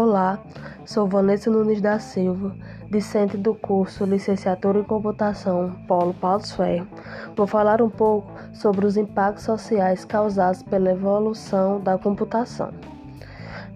Olá, sou Vanessa Nunes da Silva, discente do curso Licenciatura em Computação Polo Paulo Ferro. Vou falar um pouco sobre os impactos sociais causados pela evolução da computação.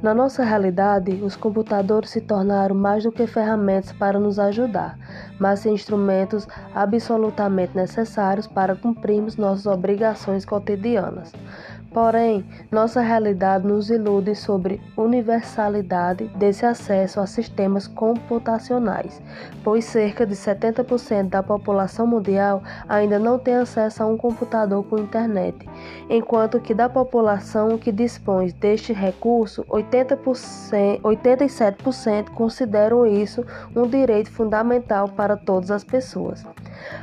Na nossa realidade, os computadores se tornaram mais do que ferramentas para nos ajudar, mas instrumentos absolutamente necessários para cumprirmos nossas obrigações cotidianas. Porém, nossa realidade nos ilude sobre universalidade desse acesso a sistemas computacionais, pois cerca de 70% da população mundial ainda não tem acesso a um computador com internet, enquanto que da população que dispõe deste recurso, 80%, 87% consideram isso um direito fundamental para todas as pessoas.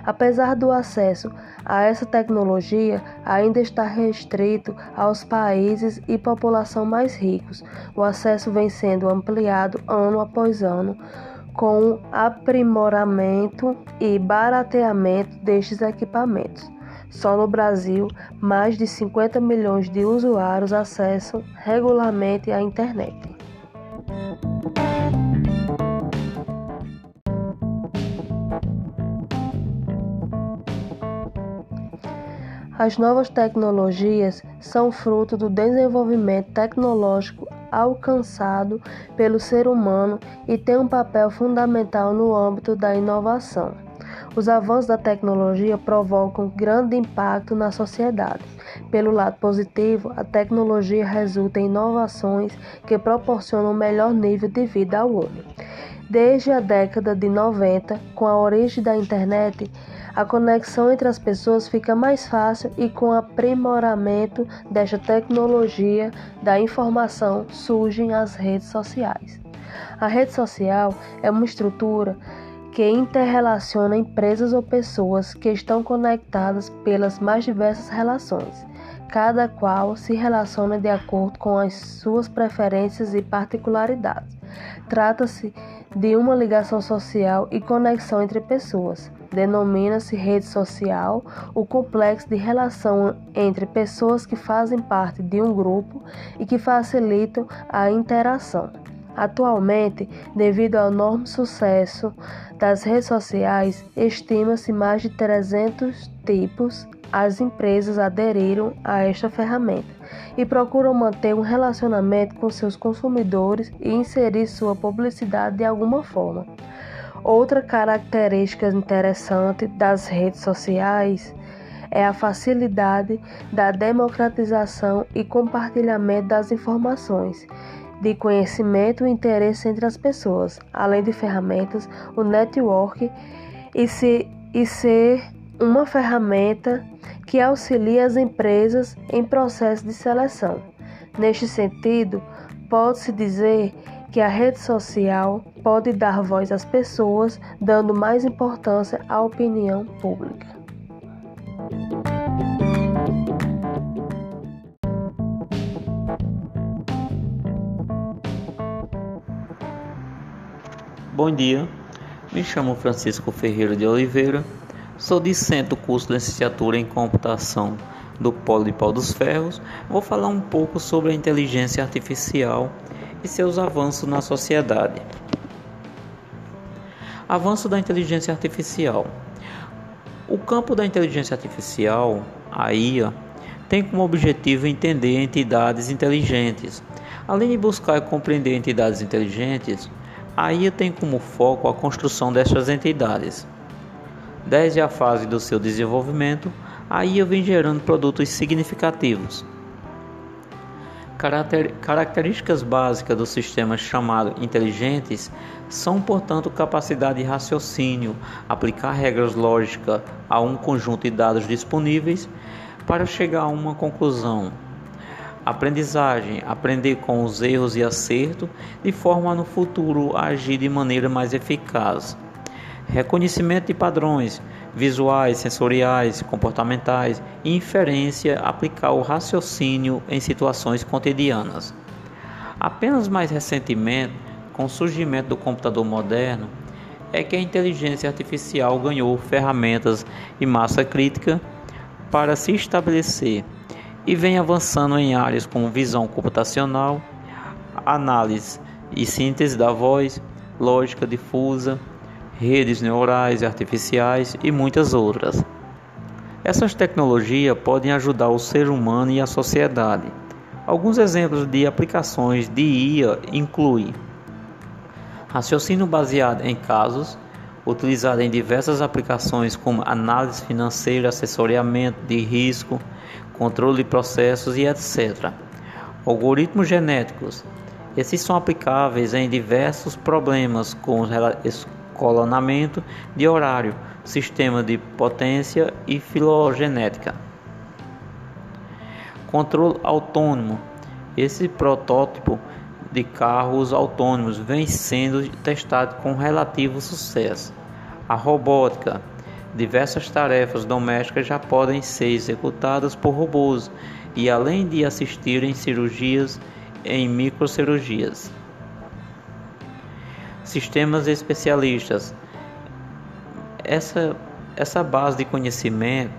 Apesar do acesso a essa tecnologia ainda está restrito aos países e população mais ricos, o acesso vem sendo ampliado ano após ano com aprimoramento e barateamento destes equipamentos. Só no Brasil, mais de 50 milhões de usuários acessam regularmente a internet. As novas tecnologias são fruto do desenvolvimento tecnológico alcançado pelo ser humano e têm um papel fundamental no âmbito da inovação. Os avanços da tecnologia provocam grande impacto na sociedade. Pelo lado positivo, a tecnologia resulta em inovações que proporcionam um melhor nível de vida ao homem. Desde a década de 90, com a origem da internet, a conexão entre as pessoas fica mais fácil e com o aprimoramento desta tecnologia da informação surgem as redes sociais. A rede social é uma estrutura que interrelaciona empresas ou pessoas que estão conectadas pelas mais diversas relações, cada qual se relaciona de acordo com as suas preferências e particularidades. Trata-se de uma ligação social e conexão entre pessoas. Denomina-se rede social o complexo de relação entre pessoas que fazem parte de um grupo e que facilitam a interação. Atualmente, devido ao enorme sucesso das redes sociais, estima-se mais de 300 tipos as empresas aderiram a esta ferramenta e procuram manter um relacionamento com seus consumidores e inserir sua publicidade de alguma forma. Outra característica interessante das redes sociais é a facilidade da democratização e compartilhamento das informações, de conhecimento e interesse entre as pessoas, além de ferramentas, o network e, se, e ser uma ferramenta que auxilia as empresas em processo de seleção. Neste sentido, pode-se dizer que a rede social pode dar voz às pessoas, dando mais importância à opinião pública. Bom dia, me chamo Francisco Ferreira de Oliveira Sou discente do curso de licenciatura em computação do Polo de Pau dos Ferros. Vou falar um pouco sobre a inteligência artificial e seus avanços na sociedade. Avanço da inteligência artificial. O campo da inteligência artificial, a IA, tem como objetivo entender entidades inteligentes. Além de buscar compreender entidades inteligentes, a IA tem como foco a construção dessas entidades. Desde a fase do seu desenvolvimento, a IA vem gerando produtos significativos. Características básicas do sistema chamado inteligentes são, portanto, capacidade de raciocínio, aplicar regras lógicas a um conjunto de dados disponíveis para chegar a uma conclusão. Aprendizagem, aprender com os erros e acerto, de forma a no futuro agir de maneira mais eficaz reconhecimento de padrões visuais, sensoriais, comportamentais e inferência aplicar o raciocínio em situações cotidianas. Apenas mais recentemente, com o surgimento do computador moderno, é que a inteligência artificial ganhou ferramentas e massa crítica para se estabelecer e vem avançando em áreas como visão computacional, análise e síntese da voz, lógica difusa, redes neurais artificiais e muitas outras. Essas tecnologias podem ajudar o ser humano e a sociedade. Alguns exemplos de aplicações de IA incluem raciocínio baseado em casos, utilizado em diversas aplicações como análise financeira, assessoramento de risco, controle de processos e etc. Algoritmos genéticos. Esses são aplicáveis em diversos problemas com escalonamento de horário, sistema de potência e filogenética. Controle autônomo. Esse protótipo de carros autônomos vem sendo testado com relativo sucesso. A robótica. Diversas tarefas domésticas já podem ser executadas por robôs e além de assistir em cirurgias em microcirurgias. Sistemas especialistas. Essa, essa base de conhecimento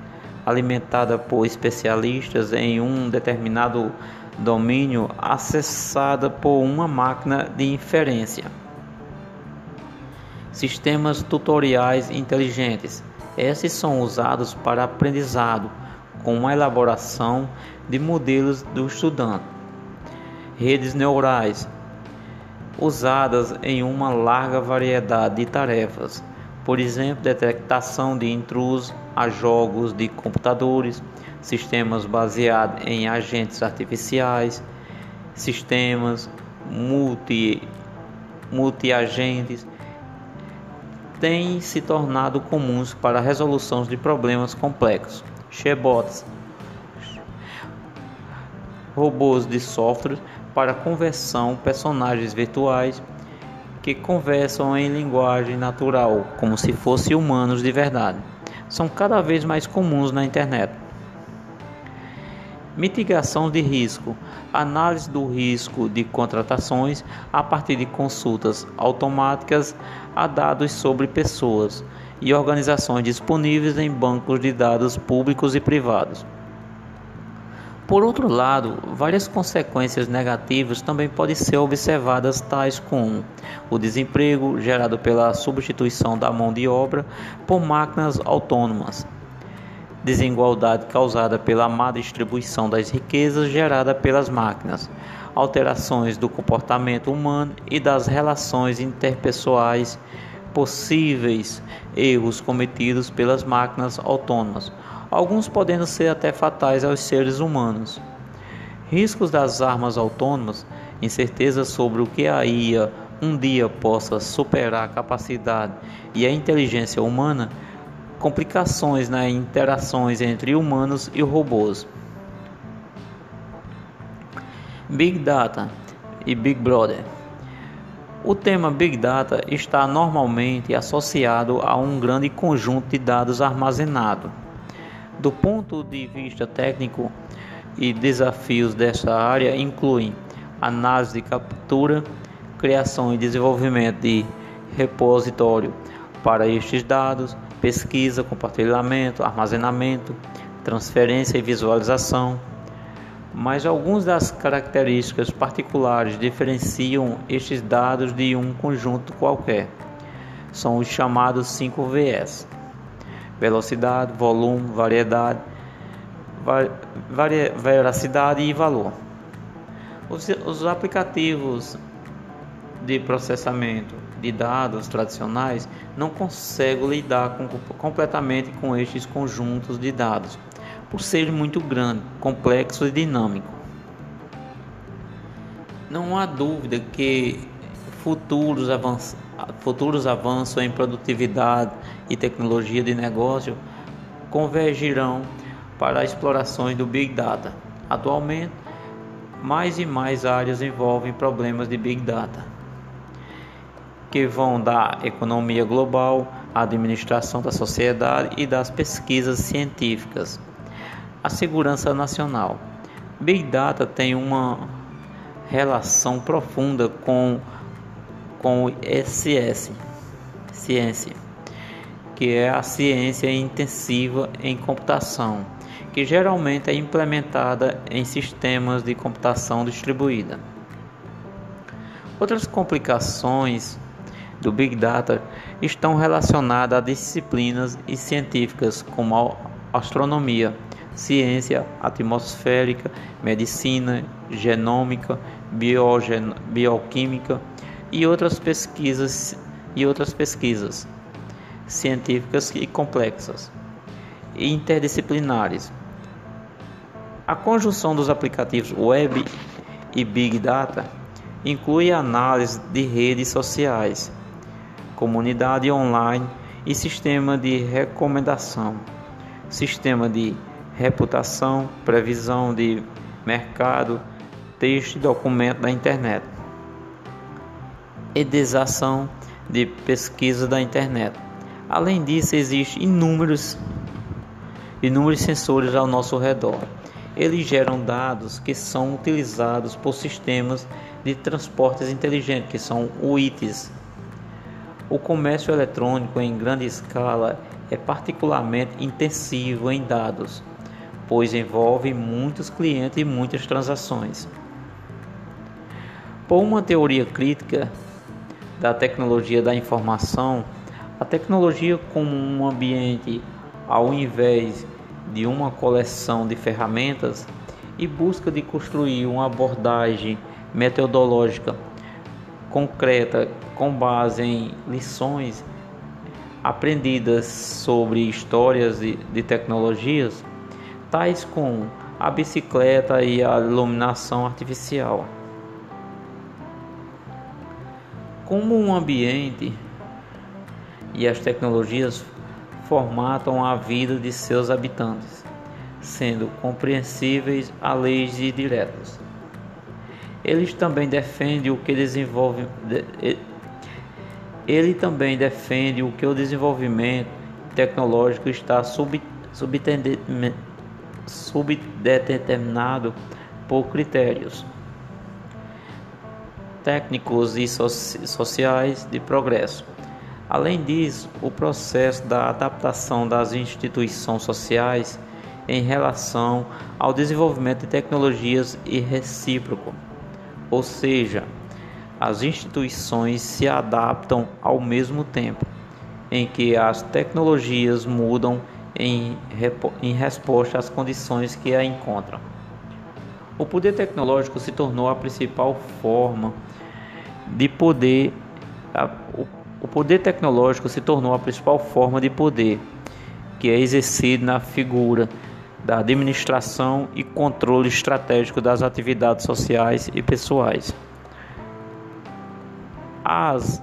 alimentada por especialistas em um determinado domínio acessada por uma máquina de inferência. Sistemas tutoriais inteligentes. Esses são usados para aprendizado, com a elaboração de modelos do estudante. Redes neurais, usadas em uma larga variedade de tarefas, por exemplo, detectação de intrusos a jogos de computadores, sistemas baseados em agentes artificiais, sistemas multi multiagentes têm se tornado comuns para a resolução de problemas complexos. Chebots, robôs de software para conversão, personagens virtuais que conversam em linguagem natural, como se fossem humanos de verdade, são cada vez mais comuns na internet. Mitigação de risco, análise do risco de contratações a partir de consultas automáticas a dados sobre pessoas e organizações disponíveis em bancos de dados públicos e privados. Por outro lado, várias consequências negativas também podem ser observadas, tais como o desemprego gerado pela substituição da mão de obra por máquinas autônomas, desigualdade causada pela má distribuição das riquezas gerada pelas máquinas, alterações do comportamento humano e das relações interpessoais, possíveis erros cometidos pelas máquinas autônomas alguns podendo ser até fatais aos seres humanos. Riscos das armas autônomas, incerteza sobre o que a IA um dia possa superar a capacidade e a inteligência humana, complicações nas interações entre humanos e robôs. Big Data e Big Brother. O tema Big Data está normalmente associado a um grande conjunto de dados armazenados do ponto de vista técnico e desafios desta área incluem análise de captura, criação e desenvolvimento de repositório para estes dados, pesquisa, compartilhamento, armazenamento, transferência e visualização. Mas algumas das características particulares diferenciam estes dados de um conjunto qualquer. São os chamados 5 Vs velocidade, volume, variedade, vari, veracidade e valor. Os, os aplicativos de processamento de dados tradicionais não conseguem lidar com, completamente com estes conjuntos de dados, por serem muito grandes, complexos e dinâmicos. Não há dúvida que futuros avanços futuros avanços em produtividade e tecnologia de negócio convergirão para explorações do Big Data. Atualmente, mais e mais áreas envolvem problemas de Big Data, que vão da economia global, à administração da sociedade e das pesquisas científicas. A segurança nacional. Big Data tem uma relação profunda com com o SS, ciência, que é a ciência intensiva em computação, que geralmente é implementada em sistemas de computação distribuída. Outras complicações do Big Data estão relacionadas a disciplinas científicas como astronomia, ciência atmosférica, medicina, genômica, biogen, bioquímica e outras pesquisas e outras pesquisas científicas e complexas e interdisciplinares. A conjunção dos aplicativos web e big data inclui análise de redes sociais, comunidade online e sistema de recomendação, sistema de reputação, previsão de mercado, texto e documento da internet, edização de pesquisa da internet. Além disso, existem inúmeros, inúmeros sensores ao nosso redor. Eles geram dados que são utilizados por sistemas de transportes inteligentes, que são UITs. O comércio eletrônico em grande escala é particularmente intensivo em dados pois envolve muitos clientes e muitas transações. Por uma teoria crítica da tecnologia da informação, a tecnologia como um ambiente ao invés de uma coleção de ferramentas e busca de construir uma abordagem metodológica concreta com base em lições aprendidas sobre histórias de, de tecnologias, tais como a bicicleta e a iluminação artificial. Como um ambiente e as tecnologias formatam a vida de seus habitantes, sendo compreensíveis a leis e diretas. Eles também defendem o que desenvolve ele também defende o que o desenvolvimento tecnológico está sub, subdeterminado por critérios técnicos e sociais de progresso. Além disso, o processo da adaptação das instituições sociais em relação ao desenvolvimento de tecnologias e recíproco, ou seja, as instituições se adaptam ao mesmo tempo em que as tecnologias mudam em, em resposta às condições que a encontram. O poder tecnológico se tornou a principal forma de poder. A, o, o poder tecnológico se tornou a principal forma de poder que é exercido na figura da administração e controle estratégico das atividades sociais e pessoais. As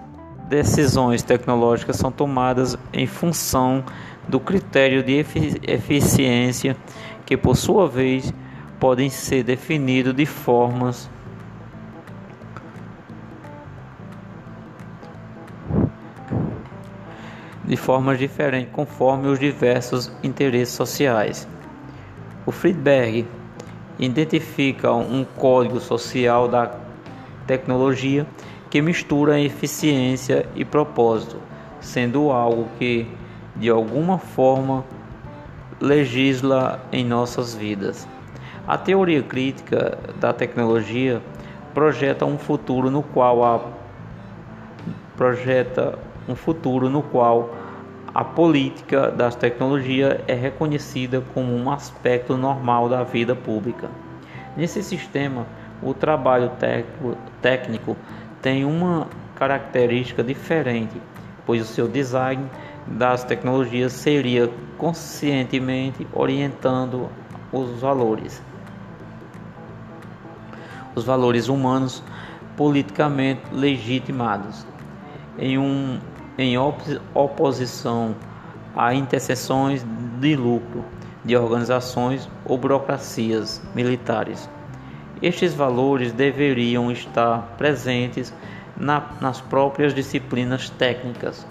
decisões tecnológicas são tomadas em função do critério de eficiência, que por sua vez podem ser definidos de formas de formas diferentes conforme os diversos interesses sociais. O Friedberg identifica um código social da tecnologia que mistura eficiência e propósito, sendo algo que de alguma forma legisla em nossas vidas. A teoria crítica da tecnologia projeta um futuro no qual a projeta um futuro no qual a política das tecnologias é reconhecida como um aspecto normal da vida pública. Nesse sistema, o trabalho técnico tem uma característica diferente, pois o seu design das tecnologias seria conscientemente orientando os valores. Os valores humanos politicamente legitimados em, um, em op oposição a interseções de lucro de organizações ou burocracias militares. Estes valores deveriam estar presentes na, nas próprias disciplinas técnicas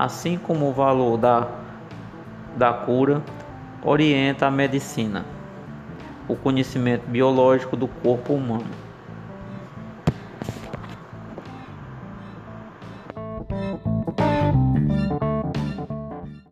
assim como o valor da, da cura orienta a medicina, o conhecimento biológico do corpo humano.